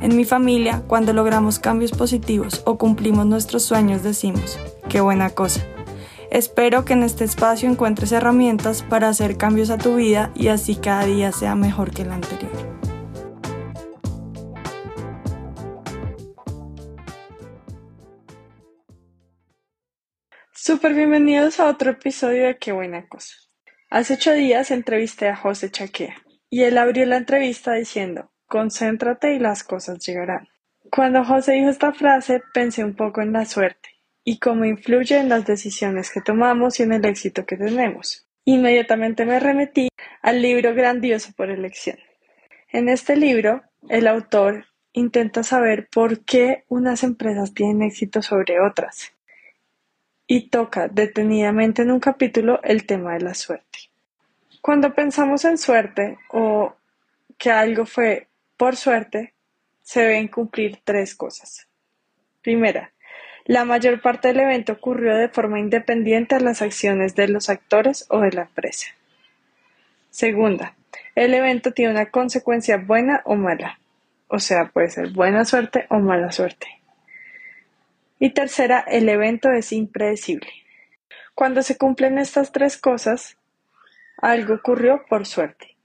En mi familia, cuando logramos cambios positivos o cumplimos nuestros sueños, decimos, qué buena cosa. Espero que en este espacio encuentres herramientas para hacer cambios a tu vida y así cada día sea mejor que el anterior. Super bienvenidos a otro episodio de Qué buena cosa. Hace ocho días entrevisté a José Chaquea y él abrió la entrevista diciendo, concéntrate y las cosas llegarán. Cuando José dijo esta frase pensé un poco en la suerte y cómo influye en las decisiones que tomamos y en el éxito que tenemos. Inmediatamente me remetí al libro Grandioso por elección. En este libro, el autor intenta saber por qué unas empresas tienen éxito sobre otras y toca detenidamente en un capítulo el tema de la suerte. Cuando pensamos en suerte o que algo fue por suerte, se deben cumplir tres cosas. Primera, la mayor parte del evento ocurrió de forma independiente a las acciones de los actores o de la empresa. Segunda, el evento tiene una consecuencia buena o mala, o sea, puede ser buena suerte o mala suerte. Y tercera, el evento es impredecible. Cuando se cumplen estas tres cosas, algo ocurrió por suerte.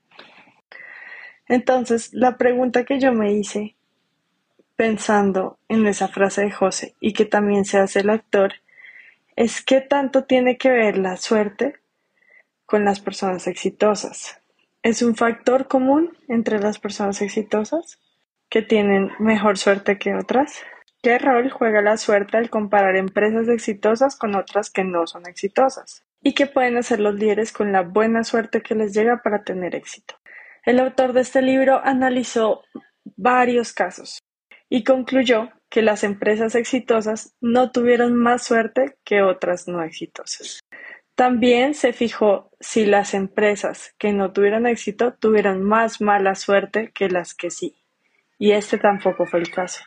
Entonces, la pregunta que yo me hice pensando en esa frase de José y que también se hace el actor es qué tanto tiene que ver la suerte con las personas exitosas. ¿Es un factor común entre las personas exitosas que tienen mejor suerte que otras? ¿Qué rol juega la suerte al comparar empresas exitosas con otras que no son exitosas? ¿Y qué pueden hacer los líderes con la buena suerte que les llega para tener éxito? El autor de este libro analizó varios casos y concluyó que las empresas exitosas no tuvieron más suerte que otras no exitosas. También se fijó si las empresas que no tuvieron éxito tuvieron más mala suerte que las que sí. Y este tampoco fue el caso.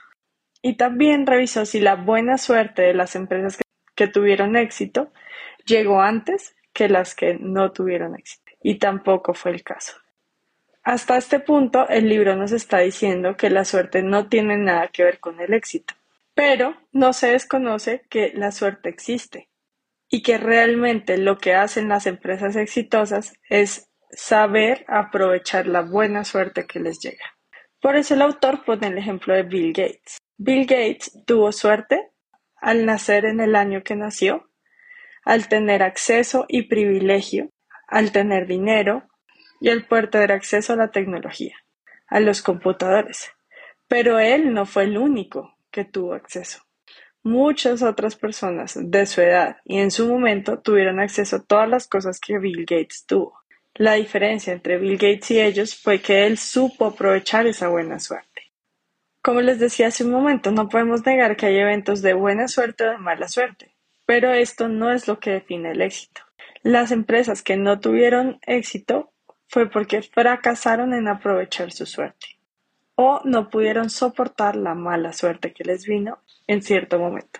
Y también revisó si la buena suerte de las empresas que, tuvieron éxito llegó antes que las que no tuvieron éxito. Y tampoco fue el caso. Hasta este punto, el libro nos está diciendo que la suerte no tiene nada que ver con el éxito. Pero no se desconoce que la suerte existe y que realmente lo que hacen las empresas exitosas es saber aprovechar la buena suerte que les llega. Por eso el autor pone el ejemplo de Bill Gates. Bill Gates tuvo suerte al nacer en el año que nació, al tener acceso y privilegio, al tener dinero y al poder tener acceso a la tecnología, a los computadores. Pero él no fue el único que tuvo acceso. Muchas otras personas de su edad y en su momento tuvieron acceso a todas las cosas que Bill Gates tuvo. La diferencia entre Bill Gates y ellos fue que él supo aprovechar esa buena suerte. Como les decía hace un momento, no podemos negar que hay eventos de buena suerte o de mala suerte, pero esto no es lo que define el éxito. Las empresas que no tuvieron éxito fue porque fracasaron en aprovechar su suerte o no pudieron soportar la mala suerte que les vino en cierto momento.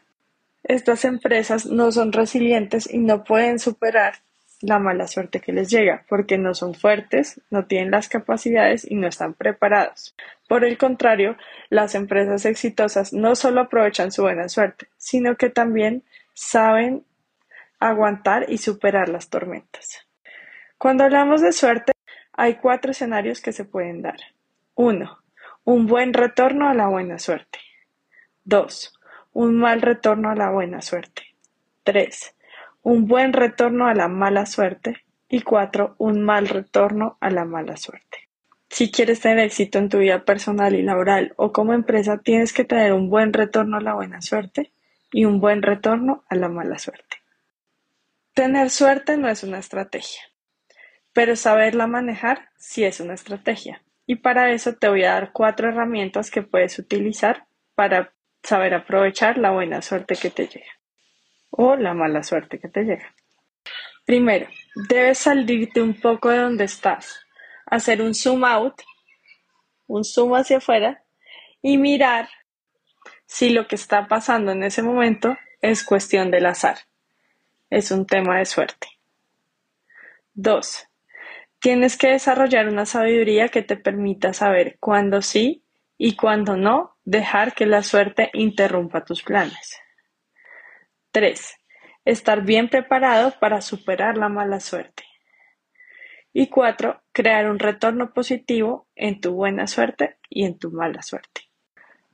Estas empresas no son resilientes y no pueden superar la mala suerte que les llega, porque no son fuertes, no tienen las capacidades y no están preparados. Por el contrario, las empresas exitosas no solo aprovechan su buena suerte, sino que también saben aguantar y superar las tormentas. Cuando hablamos de suerte, hay cuatro escenarios que se pueden dar. Uno, Un buen retorno a la buena suerte. Dos, Un mal retorno a la buena suerte. Tres, un buen retorno a la mala suerte y cuatro, un mal retorno a la mala suerte. Si quieres tener éxito en tu vida personal y laboral o como empresa, tienes que tener un buen retorno a la buena suerte y un buen retorno a la mala suerte. Tener suerte no es una estrategia, pero saberla manejar sí es una estrategia. Y para eso te voy a dar cuatro herramientas que puedes utilizar para saber aprovechar la buena suerte que te llega o la mala suerte que te llega. Primero, debes salirte un poco de donde estás, hacer un zoom out, un zoom hacia afuera y mirar si lo que está pasando en ese momento es cuestión del azar, es un tema de suerte. Dos, tienes que desarrollar una sabiduría que te permita saber cuándo sí y cuándo no dejar que la suerte interrumpa tus planes. 3. Estar bien preparado para superar la mala suerte. Y 4. Crear un retorno positivo en tu buena suerte y en tu mala suerte.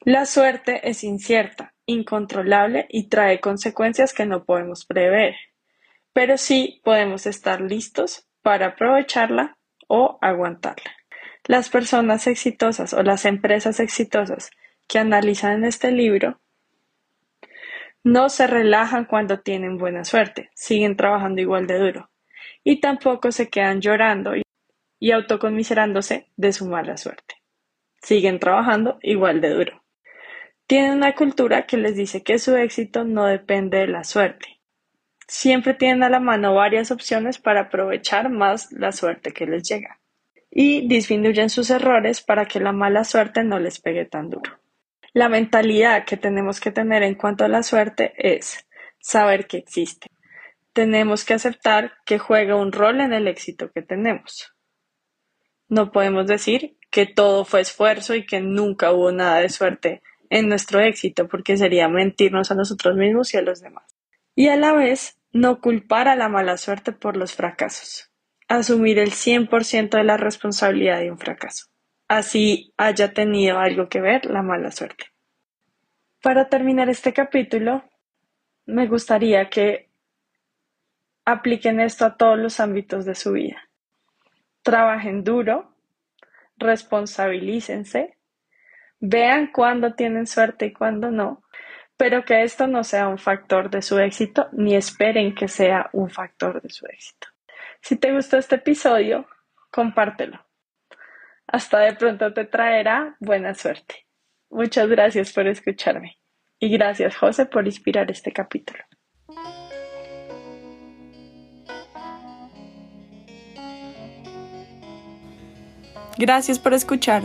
La suerte es incierta, incontrolable y trae consecuencias que no podemos prever, pero sí podemos estar listos para aprovecharla o aguantarla. Las personas exitosas o las empresas exitosas que analizan en este libro no se relajan cuando tienen buena suerte, siguen trabajando igual de duro y tampoco se quedan llorando y autoconmiserándose de su mala suerte. Siguen trabajando igual de duro. Tienen una cultura que les dice que su éxito no depende de la suerte. Siempre tienen a la mano varias opciones para aprovechar más la suerte que les llega y disminuyen sus errores para que la mala suerte no les pegue tan duro. La mentalidad que tenemos que tener en cuanto a la suerte es saber que existe. Tenemos que aceptar que juega un rol en el éxito que tenemos. No podemos decir que todo fue esfuerzo y que nunca hubo nada de suerte en nuestro éxito, porque sería mentirnos a nosotros mismos y a los demás. Y a la vez, no culpar a la mala suerte por los fracasos asumir el 100% de la responsabilidad de un fracaso, así haya tenido algo que ver la mala suerte. Para terminar este capítulo, me gustaría que apliquen esto a todos los ámbitos de su vida. Trabajen duro, responsabilícense, vean cuándo tienen suerte y cuándo no, pero que esto no sea un factor de su éxito ni esperen que sea un factor de su éxito. Si te gustó este episodio, compártelo. Hasta de pronto te traerá buena suerte. Muchas gracias por escucharme. Y gracias, José, por inspirar este capítulo. Gracias por escuchar.